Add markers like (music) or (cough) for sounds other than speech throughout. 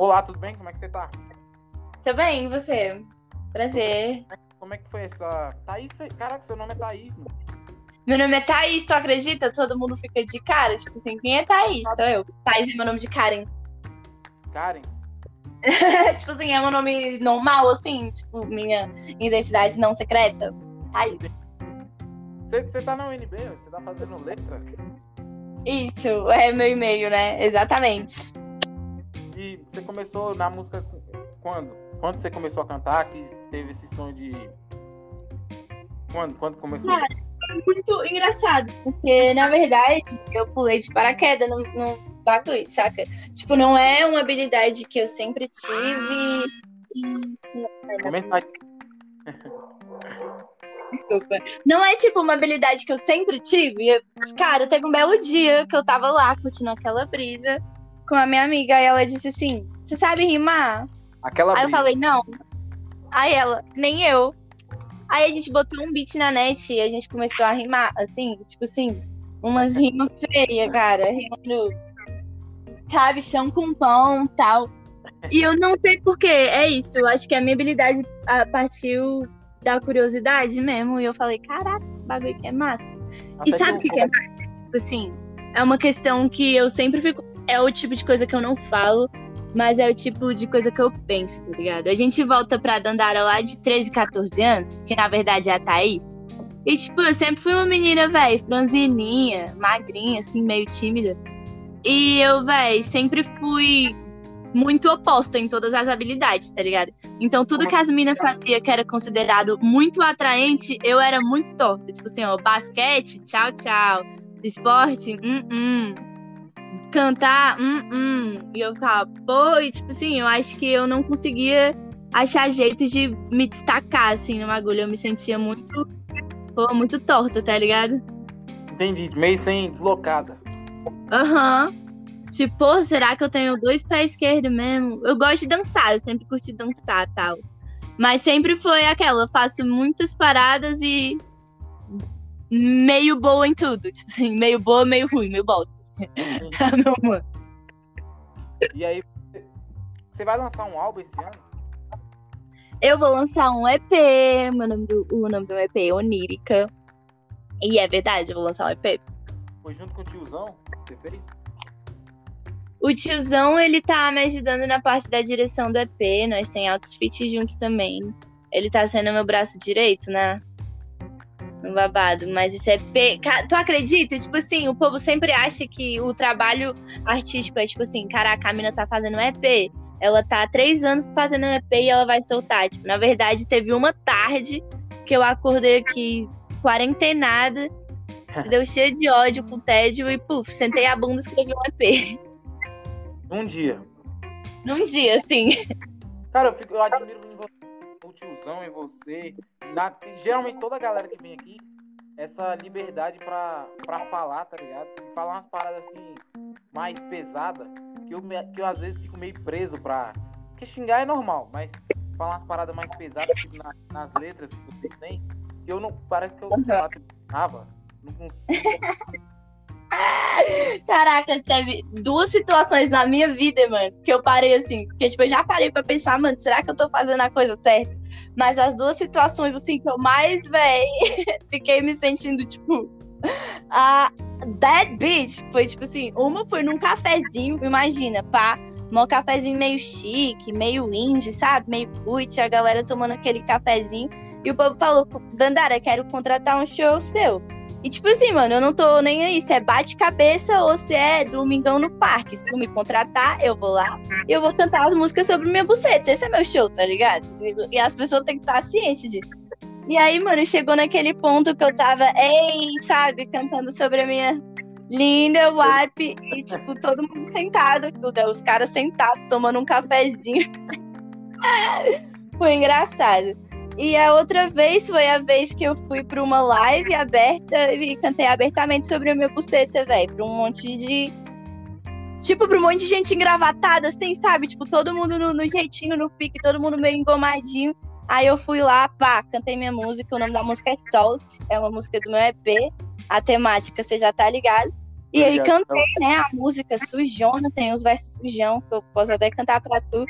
Olá, tudo bem? Como é que você tá? Tô bem, e você? Prazer. Como é que foi essa. Thaís, caraca, seu nome é Thaís, mano. Meu nome é Thaís, tu acredita? Todo mundo fica de cara. Tipo assim, quem é Thaís? Sou eu. Thaís é meu nome de Karen. Karen. (laughs) tipo assim, é meu nome normal, assim. Tipo, minha identidade não secreta. Thaís. Você, você tá na UNB? Você tá fazendo letra? Isso, é meu e-mail, né? Exatamente. E você começou na música quando? Quando você começou a cantar? Que teve esse sonho de. Quando? Quando começou? Cara, Muito engraçado, porque na verdade eu pulei de paraquedas no, no bagulho, saca? Tipo, não é uma habilidade que eu sempre tive. Desculpa. Não é tipo uma habilidade que eu sempre tive. Cara, teve um belo dia que eu tava lá curtindo aquela brisa com a minha amiga e ela disse assim: Você sabe rimar? Aquela Aí eu falei: Não. Aí ela, nem eu. Aí a gente botou um beat na net e a gente começou a rimar, assim, tipo assim, umas rimas feias, cara. Rimando, sabe, chão com pão tal. E eu não sei porquê, é isso. Eu acho que a minha habilidade partiu da curiosidade mesmo. E eu falei, caraca, esse bagulho aqui é massa. E Até sabe o que, que é massa? Tipo assim, é uma questão que eu sempre fico. É o tipo de coisa que eu não falo, mas é o tipo de coisa que eu penso, tá ligado? A gente volta pra Dandara lá de 13, 14 anos, que na verdade é a Thaís. E, tipo, eu sempre fui uma menina, velho, franzininha, magrinha, assim, meio tímida. E eu, velho, sempre fui muito oposta em todas as habilidades, tá ligado? Então, tudo que as meninas faziam que era considerado muito atraente, eu era muito torta. Tipo assim, ó, basquete, tchau, tchau. Esporte, hum, hum. Cantar, hum, hum. E eu ficava, pô, e tipo assim, eu acho que eu não conseguia achar jeito de me destacar, assim, no bagulho. Eu me sentia muito, pô, muito torta, tá ligado? Entendi, meio sem deslocada. Aham. Tipo, pô, será que eu tenho dois pés esquerdos mesmo? Eu gosto de dançar, eu sempre curti dançar e tal. Mas sempre foi aquela, eu faço muitas paradas e meio boa em tudo. Tipo assim, meio boa, meio ruim, meio bosta. (laughs) Meu amor. E aí, você vai lançar um álbum esse ano? Eu vou lançar um EP, meu nome do, o nome do EP é Onírica. E é verdade, eu vou lançar um EP. Foi junto com o tiozão? Você fez? O tiozão, ele tá me ajudando na parte da direção do EP. Nós tem altos feats juntos também. Ele tá sendo meu braço direito, né? No babado. Mas esse EP. Ca- Tu acredita? Tipo assim, o povo sempre acha que o trabalho artístico é tipo assim: caraca, a mina tá fazendo um EP. Ela tá há três anos fazendo um EP e ela vai soltar. Tipo, na verdade, teve uma tarde que eu acordei aqui quarentenada, (laughs) deu cheia de ódio com tédio e, puf, sentei a bunda e escrevi um EP. Um dia. Num dia, assim. Cara, eu, fico, eu admiro o tiozão em você. Geralmente toda a galera que vem aqui, essa liberdade pra, pra falar, tá ligado? Falar umas paradas assim, mais pesadas, que eu, que eu às vezes fico meio preso pra. Porque xingar é normal, mas falar umas paradas mais pesadas tipo, na- nas letras que vocês têm, que eu não. Parece que eu, sei lá, trava. Não consigo. (laughs) (laughs) Caraca, teve duas situações na minha vida, mano, que eu parei assim. Porque, tipo, eu já parei pra pensar, mano, será que eu tô fazendo a coisa certa? Mas as duas situações, assim, que eu mais, véi, (laughs) fiquei me sentindo, tipo, a that bitch. Foi, tipo assim, uma foi num cafezinho, imagina, pá. Um cafezinho meio chique, meio indie, sabe? Meio cult, a galera tomando aquele cafezinho. E o povo falou, Dandara, quero contratar um show seu. E tipo assim, mano, eu não tô nem aí se é bate-cabeça ou se é domingão no parque. Se tu me contratar, eu vou lá e eu vou cantar as músicas sobre minha buceta. Esse é meu show, tá ligado? E as pessoas têm que estar cientes disso. E aí, mano, chegou naquele ponto que eu tava, ei, sabe, cantando sobre a minha linda wipe e, tipo, todo mundo sentado, os caras sentados, tomando um cafezinho. (laughs) Foi engraçado. E a outra vez foi a vez que eu fui pra uma live aberta e cantei abertamente sobre a minha buceta, velho. Pra um monte de. Tipo, pra um monte de gente engravatada, assim, sabe? Tipo, todo mundo no, no jeitinho, no pique, todo mundo meio engomadinho. Aí eu fui lá, pá, cantei minha música. O nome da música é Salt, é uma música do meu EP. A temática, você já tá ligado. E aí cantei, né, a música sujona, tem os versos sujão, que eu posso até cantar pra tu.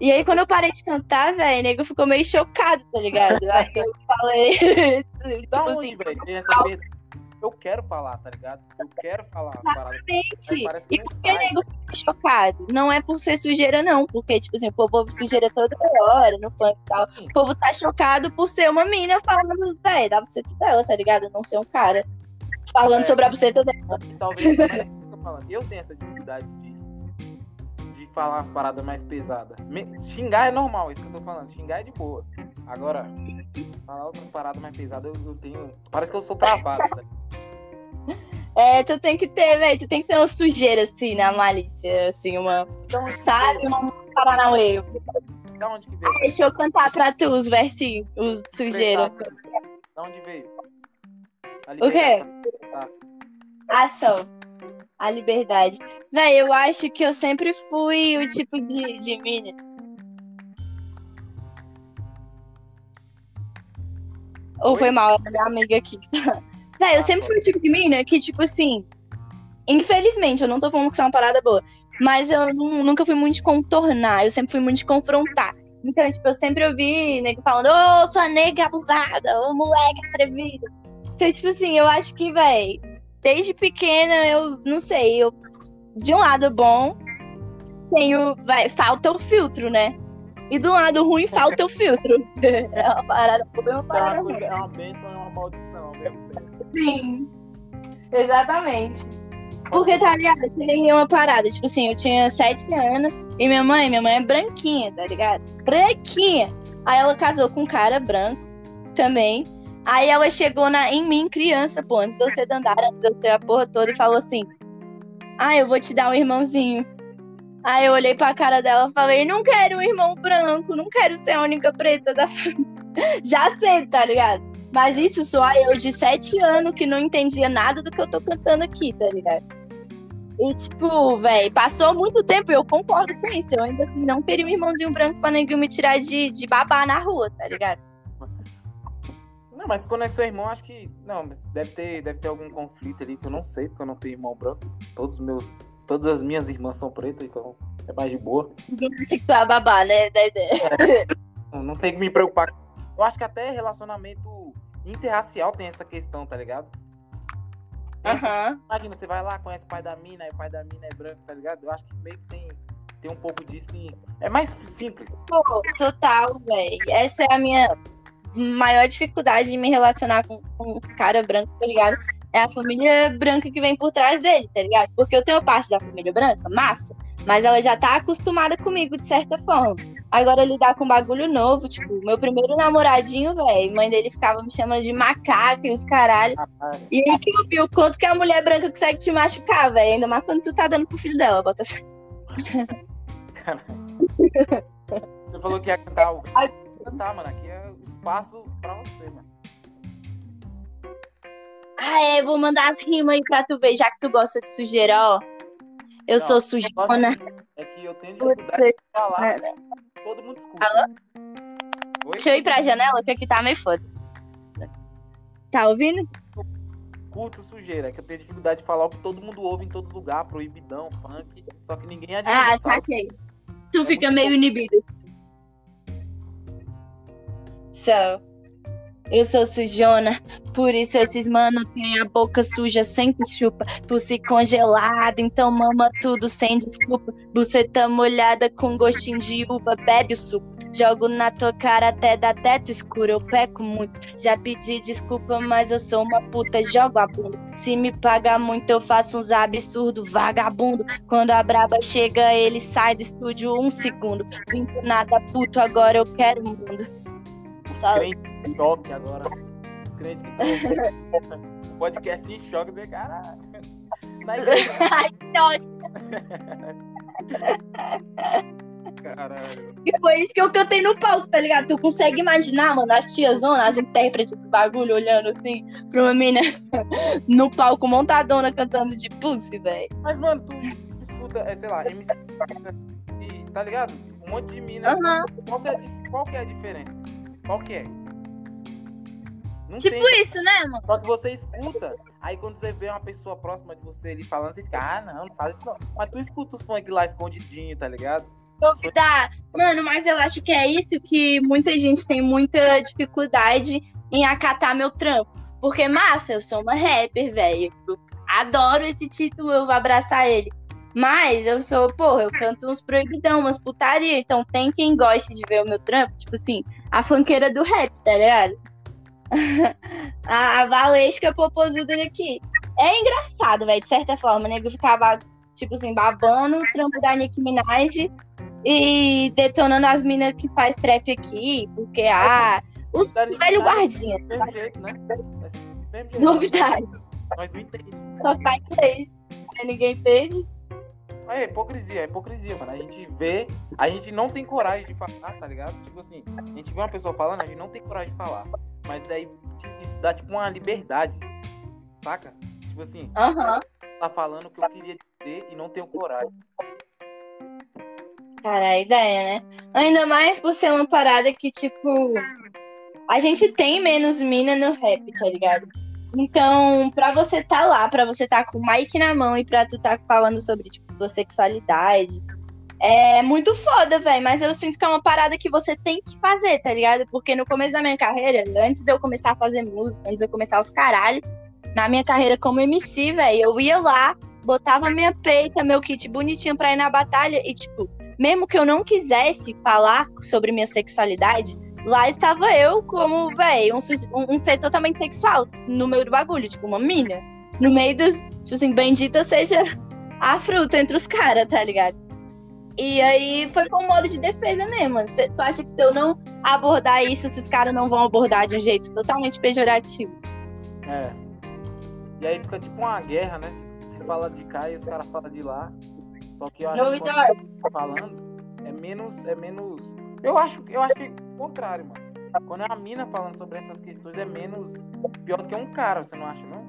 E aí, quando eu parei de cantar, velho, o nego ficou meio chocado, tá ligado? Aí eu falei, (laughs) Da tipo onde, assim, velho? Tem essa perda. Eu quero falar, tá ligado? Eu quero falar que e por que o nego fica chocado? Não é por ser sujeira, não, porque, tipo assim, o povo ouve sujeira toda hora, no funk e tal. Sim. O povo tá chocado por ser uma mina falando, velho, da buceta dela, tá ligado? Não ser um cara falando É. sobre a buceta dela. Talvez é que (laughs) eu tô falando. Eu tenho essa dificuldade de, de falar umas paradas mais pesadas. Me- xingar é normal, isso que eu tô falando. Xingar é de boa. Agora, falar outras paradas mais pesadas, eu, eu tenho. Parece que eu sou travado, tá? (laughs) É, tu tem que ter, velho, tu tem que ter uma sujeira, assim, na malícia, assim, uma, que sabe? Uma paranauê. Da onde que veio essa Deixa eu cantar pra tu os versinhos, os sujeira. expressão? Da onde veio? O quê? pra- Ação. A liberdade. Véi, eu acho que eu sempre fui o tipo de, de mina. Ou Oi? foi mal, é minha amiga aqui. (laughs) Véi, eu Ah, sempre foi. fui o tipo de mina que, tipo assim. Infelizmente, eu não tô falando que isso é uma parada boa. Mas eu nu- nunca fui muito de contornar, eu sempre fui muito de confrontar. Então, tipo, eu sempre ouvi nego falando, ô, sua nega abusada, ô, moleque atrevido. Então, tipo assim, eu acho que, véi, desde pequena, eu não sei, eu, de um lado bom, tenho, vai, falta o filtro, né? E do lado ruim, falta o filtro. (laughs) É uma parada, é uma É parada uma, ruim. coisa, é uma bênção e uma maldição. Sim. Exatamente. Porque, tá ligado? Tem uma parada. Tipo assim, eu tinha sete anos e minha mãe, minha mãe é branquinha, tá ligado? Branquinha. Aí ela casou com um cara branco também. Aí ela chegou na, em mim, criança, pô, antes de eu ser dandara, antes de eu ter a porra toda, e falou assim: Ah, eu vou te dar um irmãozinho. Aí eu olhei pra cara dela e falei: Não quero um irmão branco, não quero ser a única preta da família. (laughs) Já sei, tá ligado? Mas isso só eu de sete anos que não entendia nada do que eu tô cantando aqui, tá ligado? E, tipo, velho, passou muito tempo eu concordo com isso. Eu ainda não queria um irmãozinho branco pra ninguém me tirar de, de babá na rua, tá ligado? Não, mas quando é seu irmão, acho que. Não, mas deve ter, deve ter algum conflito ali que eu não sei, porque eu não tenho irmão branco. Todos os meus. Todas as minhas irmãs são pretas, então é mais de boa. Ninguém acha que tu é babá, né? Da ideia. Não, não tem que me preocupar. Eu acho que até relacionamento interracial tem essa questão, tá ligado? Tem Aham. Imagina, você vai lá, conhece o pai da mina, aí o pai da mina é branco, tá ligado? Eu acho que meio que tem, tem um pouco disso que. É mais simples. Pô, total, velho. Essa é a minha maior dificuldade de me relacionar com, com os caras brancos, tá ligado? É a família branca que vem por trás dele, tá ligado? Porque eu tenho parte da família branca, massa, mas ela já tá acostumada comigo de certa forma. Agora lidar com bagulho novo, tipo, meu primeiro namoradinho, velho, mãe dele ficava me chamando de macaco e os caralho. E aí que eu vi o quanto que a mulher branca consegue te machucar, velho. Ainda mais quando tu tá dando pro filho dela, bota. Você falou que ia cantar o. Cantar, mano. Aqui é o espaço pra você, mano. Ah, é, vou mandar as rimas aí pra tu ver, já que tu gosta de sujeira, ó. Eu Não, sou sujona. É que eu tenho dificuldade de falar, todo mundo escuta. Alô? Oi? Deixa eu ir pra janela, que aqui tá meio foda. Tá ouvindo? Curto sujeira, é que eu tenho dificuldade de falar o que todo mundo ouve em todo lugar, proibidão, funk, só que ninguém admite, Ah, saquei. Tu É fica meio bom. inibido. So, eu sou sujona, por isso esses mano tem a boca suja, sempre chupa, por se congelada, então mama tudo sem desculpa. Buceta molhada com gostinho de uva, bebe o suco. Jogo na tua cara até dar teto escuro, eu peco muito. Já pedi desculpa, mas eu sou uma puta, jogo a bunda. Se me paga muito, eu faço uns absurdos, vagabundo. Quando a braba chega, ele sai do estúdio um segundo. Vim do nada puto, agora eu quero o mundo. Crentes em choque agora. Os crentes que estão podcast em choque, dizer, caralho. Na igreja, (laughs) caralho. E foi isso que eu cantei no palco, tá ligado? Tu consegue imaginar, mano, as tiazonas, as intérpretes dos bagulho, olhando assim pra uma mina (laughs) no palco montadona cantando de pussy, velho. Mas, mano, tu escuta, é, sei lá, MC, e, tá ligado? Um monte de minas. Aham. Qual, que é, qual que é a diferença? Qual que é? Não Tipo tem. isso, né, mano? Só que você escuta, aí quando você vê uma pessoa próxima de você ali falando, você fica, ah, não, não fala isso não. Mas tu escuta os funk lá escondidinho, tá ligado? Duvidar. Mano, mas eu acho que é isso que muita gente tem muita dificuldade em acatar meu trampo. Porque, massa, eu sou uma rapper, velho. Adoro esse título, eu vou abraçar ele. Mas eu sou, porra, eu canto uns proibidão, umas putaria. Então tem quem goste de ver o meu trampo, tipo assim, a funkeira do rap, tá ligado? (laughs) a Valesca popozuda daqui. É engraçado, velho, de certa forma, né? Eu ficava, tipo assim, babando o trampo da Nicki Minaj e detonando as minas que faz trap aqui, porque, ah, os velho guardinha. Mesmo jeito, né? Mesmo jeito. Novidade. Nós não entendemos. Só tá em inglês. Ninguém entende. É hipocrisia, é hipocrisia, mano. A gente vê, a gente não tem coragem de falar, tá ligado? Tipo assim, a gente vê uma pessoa falando, a gente não tem coragem de falar. Mas aí tipo, isso dá tipo uma liberdade, saca? Tipo assim, tá falando o que eu queria dizer e não tenho coragem. Cara, a ideia, né? Ainda mais por ser uma parada que, tipo, a gente tem menos mina no rap, tá ligado? Então, pra você tá lá, pra você tá com o mic na mão e pra tu tá falando sobre, tipo, tua sexualidade, é muito foda, velho. Mas eu sinto que é uma parada que você tem que fazer, tá ligado? Porque no começo da minha carreira, antes de eu começar a fazer música, antes de eu começar os caralho, na minha carreira como MC, velho, eu ia lá, botava minha peita, meu kit bonitinho pra ir na batalha e, tipo, mesmo que eu não quisesse falar sobre minha sexualidade, lá estava eu como, velho, um, um, um ser totalmente sexual no meio do bagulho, tipo, uma mina. No meio dos, tipo assim, bendita seja a fruta entre os caras, tá ligado? E aí foi com modo de defesa mesmo. mano. Cê- tu acha que se eu não abordar isso, se os caras não vão abordar de um jeito totalmente pejorativo? É. E aí fica tipo uma guerra, né? Você fala de cá e os caras falam de lá. Só que eu acho que quando Novidade. tá falando é menos. É menos. Eu acho, eu acho que é contrário, mano. Quando é uma mina falando sobre essas questões, é menos pior do que um cara, você não acha, não?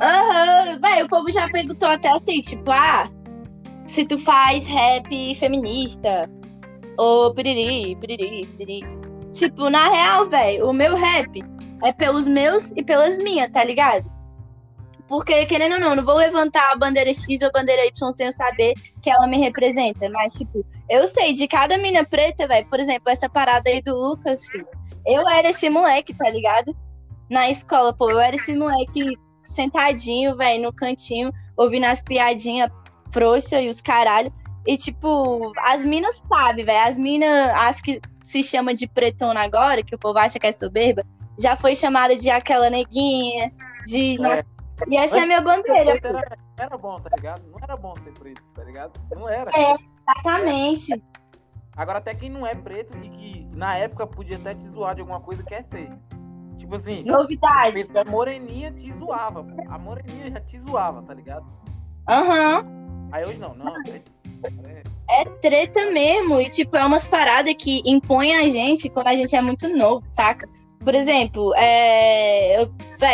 Aham, velho, o povo já perguntou até assim, tipo, ah, se tu faz rap feminista, ou piriri, piriri, piriri. Tipo, na real, velho, o meu rap é pelos meus e pelas minhas, tá ligado? Porque, querendo ou não, não vou levantar a bandeira X ou a bandeira Y sem eu saber que ela me representa. Mas, tipo, eu sei de cada mina preta, velho, por exemplo, essa parada aí do Lucas, filho. Eu era esse moleque, tá ligado? Na escola, pô, eu era esse moleque sentadinho, velho, no cantinho, ouvindo as piadinhas frouxa e os caralho. E, tipo, as minas sabem, velho. As minas, as que se chama de pretona agora, que o povo acha que é soberba, já foi chamada de aquela neguinha, de. É. E essa é a minha bandeira, era, era bom, tá ligado? Não era bom ser preto, tá ligado? Não era. É. exatamente. Agora, até quem não é preto e que na época podia até te zoar de alguma coisa, quer ser. Tipo assim, Novidade. a moreninha te zoava, pô. A moreninha já te zoava, tá ligado? Aham. Aí hoje não, não. É, É treta mesmo. E, tipo, é umas paradas que impõem a gente quando a gente é muito novo, saca? Por exemplo, é... eu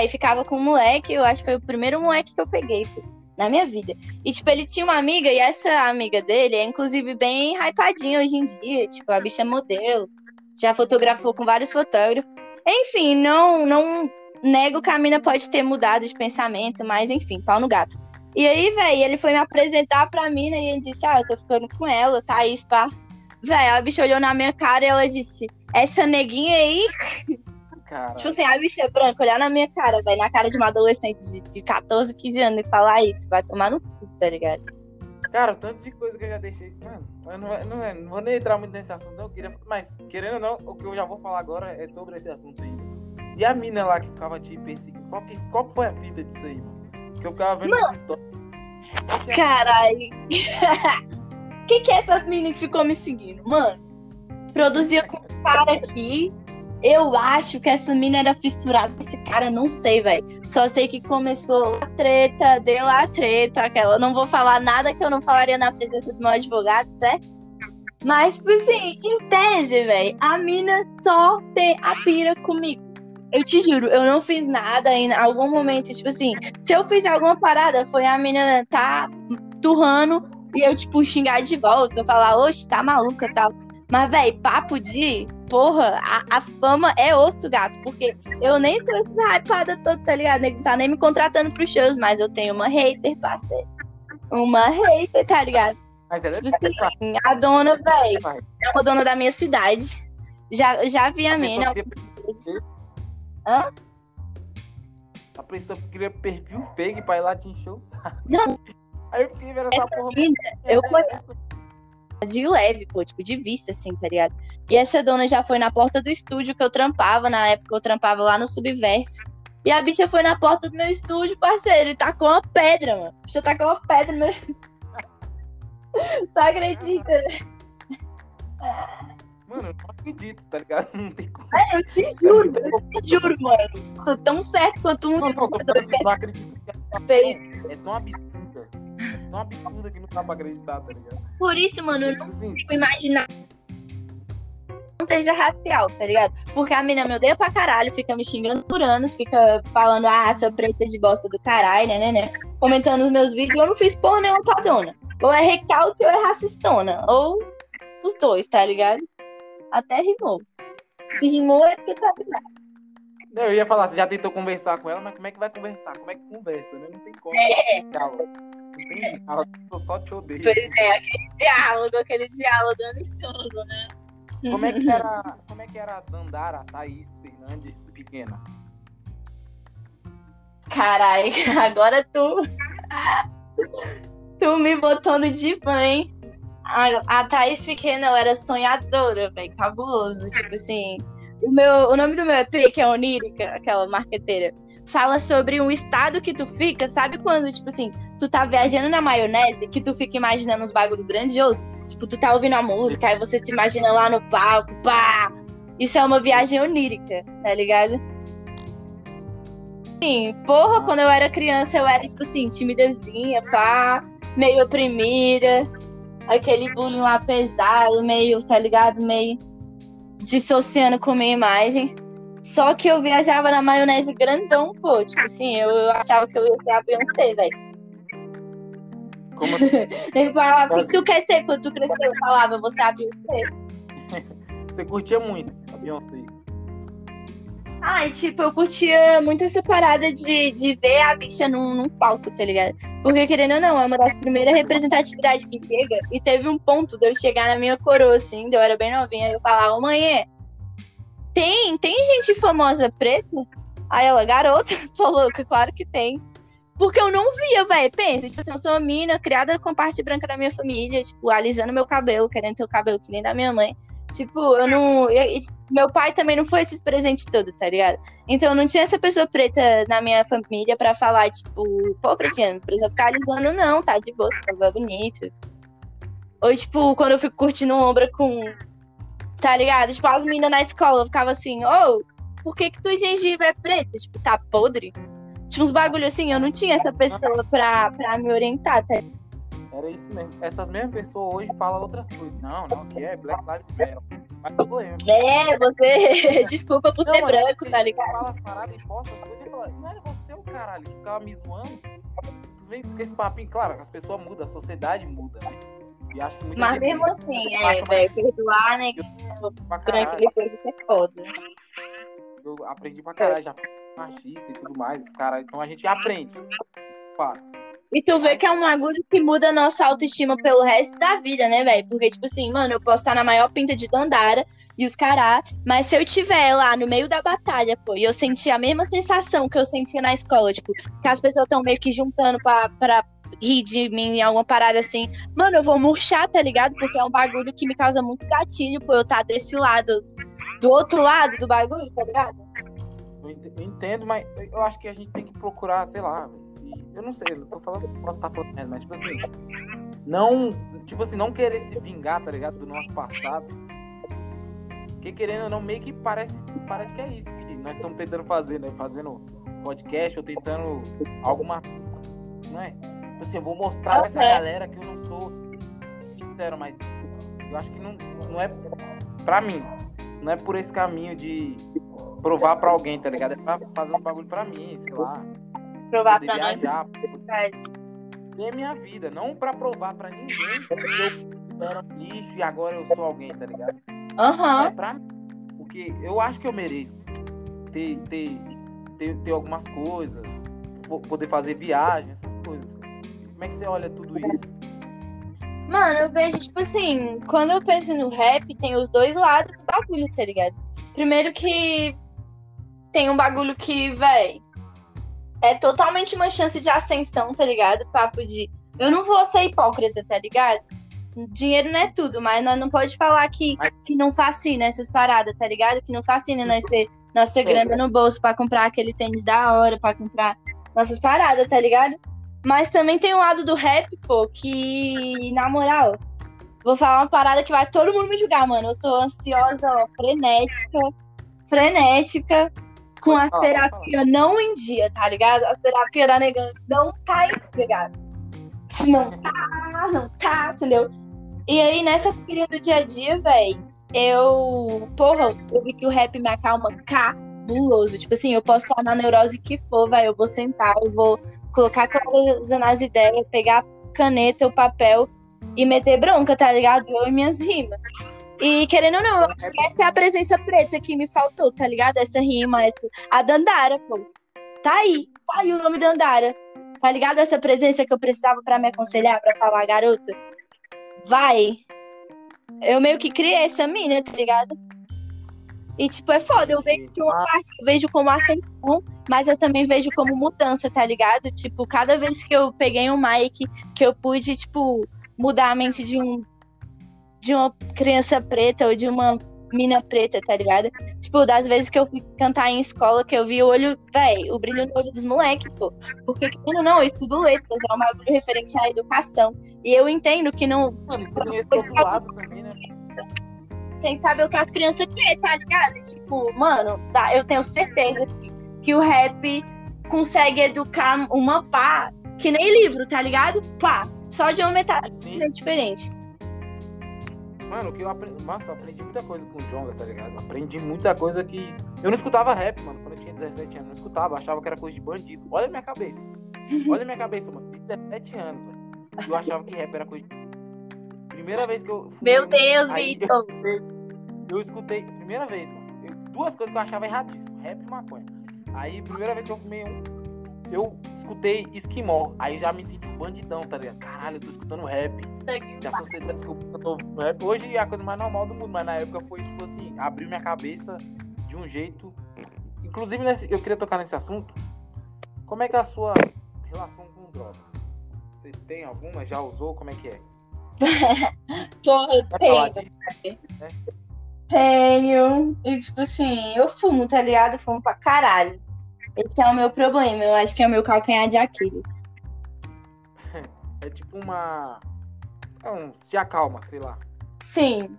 ficava com um moleque, eu acho que foi o primeiro moleque que eu peguei na minha vida. E, tipo, ele tinha uma amiga, e essa amiga dele é, inclusive, bem hypadinha hoje em dia. Tipo, a bicha é modelo, já fotografou com vários fotógrafos. Enfim, não, não nego que a mina pode ter mudado de pensamento, mas, enfim, pau no gato. E aí, velho, ele foi me apresentar pra mina e ele disse: Ah, eu tô ficando com ela, Thaís, pá. Véi, a bicha olhou na minha cara e ela disse: Essa neguinha aí. (laughs) cara. Tipo assim, a bicha branca olhar na minha cara, velho, na cara de uma adolescente de, de 14, 15 anos e falar isso, vai tomar no cu, tá ligado? Cara, o tanto de coisa que eu já deixei. Mano, eu não, não, é- não vou nem entrar muito nesse assunto, não. eu Queria, mas, querendo ou não, o que eu já vou falar agora é sobre esse assunto ainda. E a mina lá que ficava te perseguindo, qual, que, qual que foi a vida disso aí, mano? Que eu ficava vendo. Qual que é Caralho. (laughs) Quem que é essa menina que ficou me seguindo? Mano, produzia com os caras aqui. Eu acho que essa mina era fissurada. Esse cara, não sei, velho. Só sei que começou a treta, deu a treta, aquela. Não vou falar nada que eu não falaria na presença do meu advogado, certo? Mas, tipo assim, em tese, velho, a mina só tem a pira comigo. Eu te juro, eu não fiz nada em algum momento, tipo assim, se eu fiz alguma parada, foi a menina tá turrando e eu, tipo, xingar de volta, eu falar, oxe, tá maluca tal. Mas, véi, papo de porra, a, a fama é osso, gato. Porque eu nem sou hypada toda, tá ligado? Não tá nem me contratando pros shows, mas eu tenho uma hater, parceiro. Uma hater, tá ligado? Mas ela Tipo é assim, a dona, velho, é uma dona da minha cidade. Já, já vi a A mina. Hã? A pessoa queria perfil fake pra ir lá te encher o saco. Não. Aí eu fiquei vendo essa Essa porra. mina, eu é conheço. De leve, pô, tipo, de vista, assim, tá ligado? E essa dona já foi na porta do estúdio que eu trampava, na época eu trampava lá no Subverso. E a bicha foi na porta do meu estúdio, parceiro, e tacou uma pedra, mano. A bicha tacou uma pedra no meu. (laughs) tu acredita? Mano, eu não acredito, tá ligado? Não tem como. É, eu te é juro, louco. eu te juro, mano. Tão certo quanto um Não, não, tô falando assim, não acredito fez. é tão absurda. Tão absurda que não dá pra acreditar, tá ligado? Por isso, mano, eu não Tipo assim, consigo imaginar não seja racial, tá ligado? Porque a mina me odeia pra caralho, fica me xingando por anos, fica falando, ah, sua preta de bosta do caralho, né, né, né? Comentando os meus vídeos, eu não fiz porra nenhuma pra dona. Ou é recalque ou é racistona. Ou os dois, tá ligado? Até rimou. Se rimou é porque tá ligado. não, eu ia falar, você já tentou conversar com ela, mas como é que vai conversar? Como é que conversa, né? Não tem como. É. Não tem diálogo, eu só te odeio. Pois é, aquele diálogo, aquele diálogo amistoso, né? Como é que (laughs) era, como é que era a Dandara Thaís Fernandes pequena? Carai, (laughs) agora tu. Tu me botou no divã, hein? A, a Thaís Pequena, eu era sonhadora, velho. Cabuloso. Tipo assim. O, meu, o nome do meu EP, que é Onírica, aquela marqueteira, fala sobre um estado que tu fica, sabe quando, tipo assim, tu tá viajando na maionese, que tu fica imaginando uns bagulho grandioso? Tipo, tu tá ouvindo a música, aí você se imagina lá no palco, pá! Isso é uma viagem onírica, tá ligado? Sim, porra, quando eu era criança, eu era, tipo assim, timidazinha, pá, meio oprimida, aquele bullying lá pesado, meio, tá ligado? Meio dissociando com minha imagem. Só que eu viajava na maionese grandão, pô. Tipo assim, eu, eu achava que eu ia ser a Beyoncé, velho. Como (laughs) assim? Ele falava, o que tu quer ser quando tu crescer? Eu falava, vou ser a Beyoncé. (laughs) você curtia muito a Beyoncé? Ai, tipo, eu curtia muito essa parada de, de ver a bicha num, num palco, tá ligado? Porque, querendo ou não, é uma das primeiras representatividades que chega. E teve um ponto de eu chegar na minha coroa, assim, de eu era bem novinha, e eu falava, ô mãe, tem, tem gente famosa preta? Aí ela, garota, (laughs) sou louca, claro que tem. Porque eu não via, velho. Pensa, tipo, eu sou uma mina criada com parte branca da minha família, tipo, alisando meu cabelo, querendo ter o cabelo que nem da minha mãe. Tipo, eu não. e- e, tipo, meu pai também não foi esses presentes todos, tá ligado? Então não tinha essa pessoa preta na minha família pra falar, tipo, pô, pretinha, não precisa ficar ligando, não, tá de boa, seu cabelo é bonito. Ou, tipo, quando eu fico curtindo ombra com. Tá ligado? Tipo, as meninas na escola eu ficava assim, ô, por que que tua gengiva é preta? Tipo, tá podre? Tipo, uns bagulho assim, eu não tinha essa pessoa pra, pra me orientar, tá? Era isso mesmo. Essas mesmas pessoas hoje falam outras coisas. Não, não, que é Black Lives Matter. Mas problema. É, você. (laughs) Desculpa por ser mas branco, tá ligado? Fala as paradas e posta as coisas e fala, não era você o caralho que ficava me zoando. Tu vem com esse papinho, claro, as pessoas mudam, a sociedade muda, né? E acho que Mas mesmo assim, é, velho, perdoar, né? caralho. depois de ser foda. Eu aprendi pra caralho, já fui machista e tudo mais, os caras. Então a gente aprende. Claro. E tu vê que é um bagulho que muda a nossa autoestima pelo resto da vida, né, velho? Porque, tipo assim, mano, eu posso estar na maior pinta de Dandara e os cará, mas se eu tiver lá no meio da batalha, pô, e eu sentir a mesma sensação que eu sentia na escola, tipo, que as pessoas estão meio que juntando pra, pra rir de mim em alguma parada assim, mano, eu vou murchar, tá ligado? Porque é um bagulho que me causa muito gatilho, pô, eu estar desse lado, do outro lado do bagulho, tá ligado? Eu ent- eu entendo, mas eu acho que a gente tem que procurar, sei lá, eu não sei, eu não tô falando, posso estar falando merda, mas tipo assim, não, tipo assim, não querer se vingar, tá ligado, do nosso passado. Porque querendo ou não, meio que parece, parece que é isso que nós estamos tentando fazer, né? Fazendo podcast ou tentando alguma coisa, não é? Tipo assim, eu vou mostrar pra essa galera que eu não sou sincero, mas eu acho que não, não é pra mim, não é por esse caminho de provar pra alguém, tá ligado? É pra fazer os bagulho pra mim, sei lá. Provar pra nós. viajar, verdade. ter minha vida, não pra provar pra ninguém que eu era um lixo e agora eu sou alguém, tá ligado? Aham. É pra mim. Porque eu acho que eu mereço ter, ter, ter, ter algumas coisas, poder fazer viagem, essas coisas. Como é que você olha tudo isso? Mano, eu vejo, tipo assim, quando eu penso no rap, tem os dois lados do bagulho, tá ligado? Primeiro que tem um bagulho que, véi, é totalmente uma chance de ascensão, tá ligado? Papo de. Eu não vou ser hipócrita, tá ligado? Dinheiro não é tudo, mas nós não pode falar que, que não fascina essas paradas, tá ligado? Que não fascina nós ter nossa grana no bolso pra comprar aquele tênis da hora, pra comprar nossas paradas, tá ligado? Mas também tem um lado do rap, pô, que, na moral, vou falar uma parada que vai todo mundo me julgar, mano. Eu sou ansiosa, ó, frenética, frenética, com a terapia não em dia, tá ligado? A terapia da nega não tá em dia, ligado? Não tá, não tá, entendeu? E aí, nessa correria do dia a dia, velho, eu. Porra, eu vi que o rap me acalma cabuloso. Tipo assim, eu posso estar na neurose que for, velho. Eu vou sentar, eu vou colocar clareza nas ideias, pegar a caneta, o papel e meter bronca, tá ligado? Eu e minhas rimas. E querendo ou não, eu acho que essa é a presença preta que me faltou, tá ligado? Essa rima, essa... a Dandara, pô. Tá aí, tá aí o nome Dandara. Tá ligado? Essa presença que eu precisava para me aconselhar, para falar, garota. Vai. Eu meio que criei essa mina, tá ligado? E, tipo, é foda. Eu vejo uma parte, eu vejo como ascensão, mas eu também vejo como mudança, tá ligado? Tipo, cada vez que eu peguei um mic, que eu pude, tipo, mudar a mente de um de uma criança preta ou de uma mina preta, tá ligado? Tipo, das vezes que eu fui cantar em escola, que eu vi o olho, véi, o brilho no olho dos moleques, pô. Porque, querendo não, eu estudo letras, é um bagulho referente à educação. E eu entendo que não. Tipo, não também, né? sem saber o que as crianças querem, tá ligado? Tipo, mano, tá, eu tenho certeza que, que o rap consegue educar uma pá que nem livro, tá ligado? Pá, só de uma metade é diferente. Mano, que eu aprendi. Nossa, eu aprendi muita coisa com o Jonga, tá ligado? Aprendi muita coisa que. Eu não escutava rap, mano, quando eu tinha 17 anos. Não escutava, achava que era coisa de bandido. Olha a minha cabeça. Olha a minha cabeça, mano. 17 anos, velho. Eu achava que rap era coisa de primeira vez que eu. Meu Deus, Vitor! Eu, (laughs) eu, escutei, primeira vez, mano. Eu, duas coisas que eu achava erradíssimo: rap e maconha. Aí, primeira vez que eu fumei um, eu escutei Esquimó. Aí já me senti bandidão, tá ligado? Caralho, eu tô escutando rap. Se a sociedade que eu tô rap, hoje é a coisa mais normal do mundo, mas na época foi, tipo assim, abriu minha cabeça de um jeito. Inclusive, nesse, eu queria tocar nesse assunto. Como é que é a sua relação com drogas? Você tem alguma? Já usou? Como é que é? (laughs) Tô, tenho. Tenho. E, tipo assim, eu fumo, tá ligado? fumo pra caralho. Esse é o meu problema. Eu acho que é o meu calcanhar de Aquiles. (laughs) É tipo uma. Um. Se acalma, sei lá. Sim.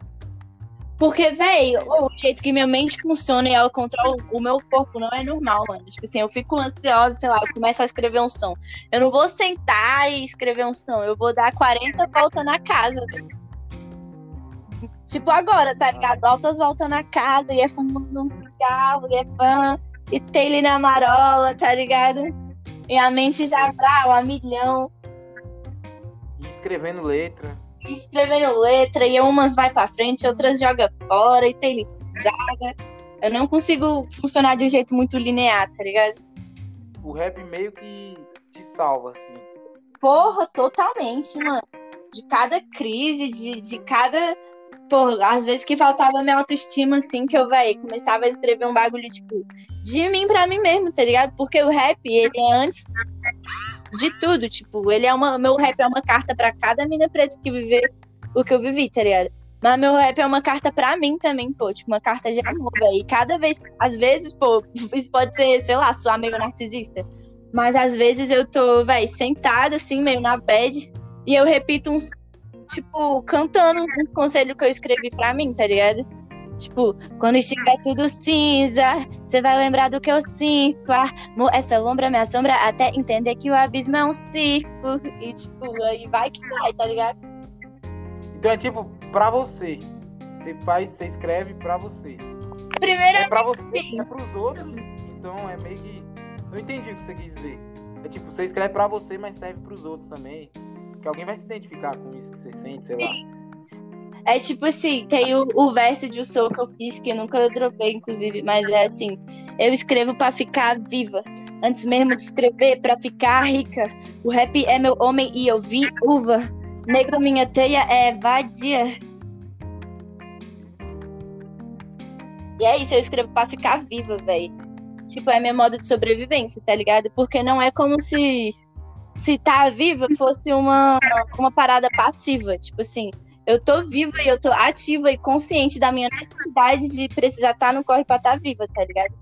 Porque, velho, o jeito que minha mente funciona e ela controla o meu corpo não é normal, mano. Tipo assim, eu fico ansiosa, sei lá, eu começo a escrever um som. Eu não vou sentar e escrever um som, eu vou dar 40 voltas na casa. Tipo agora, tá ligado? Altas voltas na casa, e é fumando um cigarro, e é fã, e tem ele na marola, tá ligado? E a mente já brava, a milhão. E escrevendo letra escrevendo letra e umas vai para frente, outras joga fora e tem lisada. Eu não consigo funcionar de um jeito muito linear, tá ligado? O rap meio que te salva, assim. Porra, totalmente, mano. De cada crise, de, de cada. Porra, às vezes que faltava minha autoestima, assim, que eu, velho, começava a escrever um bagulho, tipo, de mim pra mim mesmo, tá ligado? Porque o rap, ele é antes de tudo. Tipo, ele é uma. Meu rap é uma carta para cada mina preta que viver o que eu vivi, tá ligado? Mas meu rap é uma carta pra mim também, pô. Tipo, uma carta de amor, velho. E cada vez. Às vezes, pô, (laughs) isso pode ser, sei lá, sua amiga narcisista. Mas às vezes eu tô, velho, sentada assim, meio na bed. E eu repito uns. Tipo, cantando uns conselhos que eu escrevi pra mim, tá ligado? Tipo, quando estiver tudo cinza, você vai lembrar do que eu sinto. Essa lombra me assombra até entender que o abismo é um ciclo. E, tipo, aí vai que vai, tá ligado? Então é tipo, pra você. Você faz, você escreve pra você. Primeiro é pra você, sim. é pros outros. Então é meio que. Eu entendi o que você quis dizer. É tipo, você escreve pra você, mas serve pros outros também. Que alguém vai se identificar com isso que você sente, sei lá. É tipo assim, tem o, o verso de um som que eu fiz, que eu nunca dropei, inclusive, mas é assim: eu escrevo pra ficar viva. Antes mesmo de escrever, pra ficar rica. O rap é meu homem e eu vi uva. Negro, minha teia é vadia. E é isso, eu escrevo pra ficar viva, velho. Tipo, é meu modo de sobrevivência, tá ligado? Porque não é como se se tá viva fosse uma, uma parada passiva. Tipo assim, eu tô viva e eu tô ativa e consciente da minha necessidade de precisar estar tá no corre pra estar tá viva, tá ligado?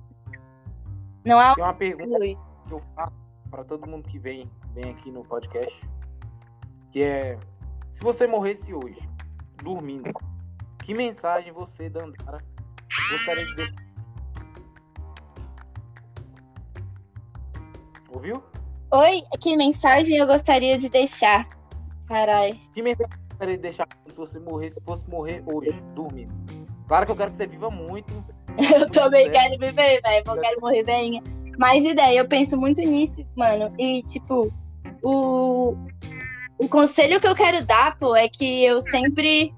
Não é Tem uma pergunta que eu faço pra todo mundo que vem, vem aqui no podcast. Que é se você morresse hoje, dormindo, que mensagem você, Dandara, gostaria de deixar? Ouviu? Oi, que mensagem eu gostaria de deixar? Carai. Que mensagem gostaria de deixar se você morresse, se fosse morrer hoje, dormindo? Claro que eu quero que você viva muito. (laughs) eu também quero viver, velho. Eu quero morrer bem. Mas ideia, eu penso muito nisso, mano. E, tipo, o, o conselho que eu quero dar, pô, é que eu sempre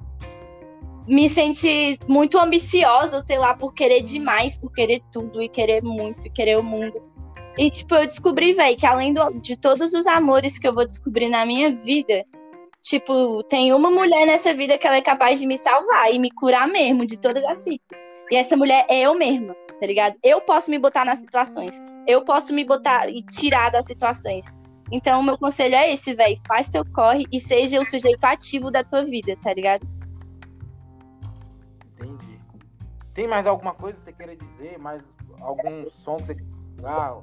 me senti muito ambiciosa, sei lá, por querer demais, por querer tudo e querer muito, e querer o mundo. E, tipo, eu descobri, velho, que além do, de todos os amores que eu vou descobrir na minha vida, tipo, tem uma mulher nessa vida que ela é capaz de me salvar e me curar mesmo de todas as fitas. E essa mulher é eu mesma, tá ligado? Eu posso me botar nas situações. Eu posso me botar e tirar das situações. Então, meu conselho é esse, velho. Faz teu corre e seja o sujeito ativo da tua vida, tá ligado? Entendi. Tem mais alguma coisa que você queira dizer? Mais algum som que você queira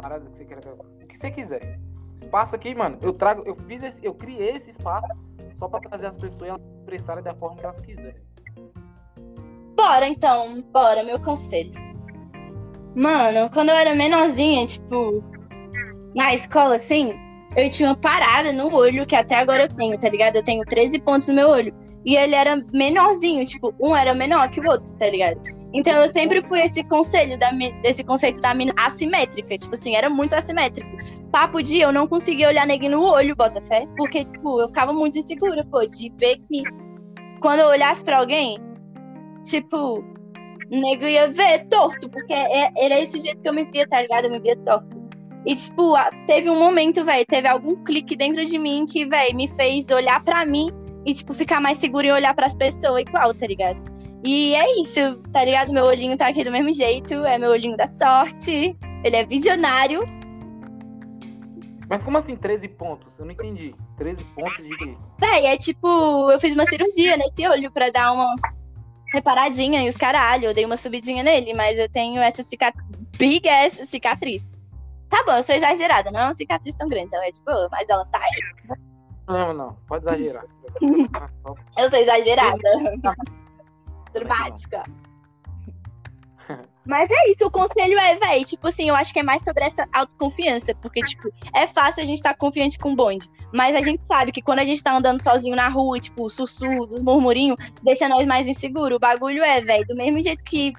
parada que você quer. O que você quiser. Espaço aqui, mano, eu trago, eu fiz esse, eu criei esse espaço só para trazer as pessoas expressarem da forma que elas quiserem. Bora então, bora, meu conselho. Mano, quando eu era menorzinha, tipo, na escola, assim, eu tinha uma parada no olho que até agora eu tenho, tá ligado? Eu tenho 13 pontos no meu olho. E ele era menorzinho, tipo, um era menor que o outro, tá ligado? Então eu sempre fui esse conselho da, desse conceito da mina assimétrica. Tipo assim, era muito assimétrico. Papo de eu não conseguia olhar neguinho no olho, Botafé. Porque, tipo, eu ficava muito insegura, pô, de ver que quando eu olhasse pra alguém, tipo, o nego ia ver torto, porque é, era esse jeito que eu me via, tá ligado? Eu me via torto. E, tipo, teve um momento, velho, teve algum clique dentro de mim que, velho, me fez olhar pra mim e, tipo, ficar mais seguro e olhar pras pessoas igual, tá ligado? E é isso, tá ligado? Meu olhinho tá aqui do mesmo jeito, é meu olhinho da sorte, ele é visionário. Mas como assim 13 pontos? Eu não entendi. 13 pontos de quê? Véi, é tipo, eu fiz uma cirurgia nesse olho pra dar uma reparadinha e os caralho, eu dei uma subidinha nele, mas eu tenho essa cicatriz, big ass cicatriz. Tá bom, eu sou exagerada, não é uma cicatriz tão grande, ela é tipo, mas ela tá aí. Não, não, pode exagerar. (laughs) eu sou exagerada. (laughs) dramática. (laughs) Mas é isso, o conselho é, velho, tipo assim, eu acho que é mais sobre essa autoconfiança, porque, tipo, é fácil a gente estar tá confiante com o bonde, mas a gente sabe que quando a gente tá andando sozinho na rua, tipo, sussurro, dos murmurinhos, deixa nós mais inseguros. O bagulho é, velho, do mesmo jeito que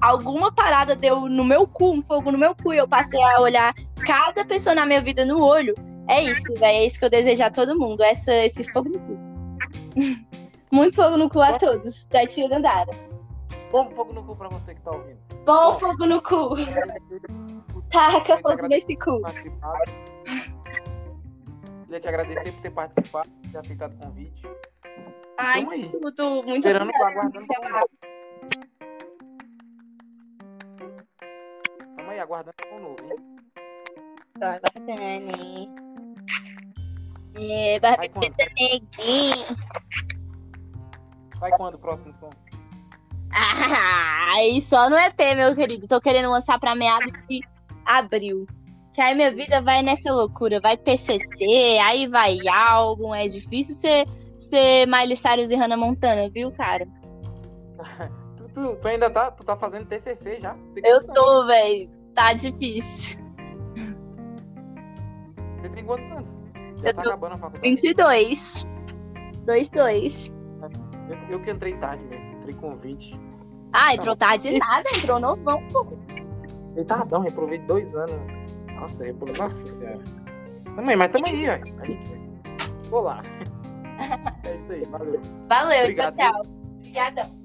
alguma parada deu no meu cu, um fogo no meu cu, e eu passei a olhar cada pessoa na minha vida no olho, é isso, velho, é isso que eu desejo a todo mundo, essa, esse fogo no cu. (laughs) Muito fogo no cu a todos, da tia Dandara. Bom fogo no cu pra você que tá ouvindo. Bom, Bom fogo no cu. Taca fogo nesse cu. Queria te agradecer por ter participado, por ter aceitado o convite. Ai, tudo. Muito Esperando, aguardando. Tamo aí, aguardando um novo, hein? Tô aguardando. É, barbita neguinho. Vai quando o próximo som? Ah, e só no EP, meu querido. Tô querendo lançar pra meados de abril. Que aí minha vida vai nessa loucura. Vai TCC, aí vai álbum. É difícil ser, ser Miley Cyrus e Hannah Montana, viu, cara? (laughs) tu, tu, tu, ainda tá, tu tá fazendo TCC já? Eu tô, velho. Tá difícil. Você tem quantos anos? Já eu tá acabando a faculdade? 22. 22. Eu, eu que entrei tarde mesmo, entrei com 20. Ah, entrou tarde e... nada, entrou novão, pô. Entrei tardão, reprovei dois anos. Nossa, reprovei. Nossa senhora. Também, mas também aí, ó. A gente. Vou lá. (laughs) É isso aí, valeu. Valeu, Obrigado, tchau, tchau. Obrigadão.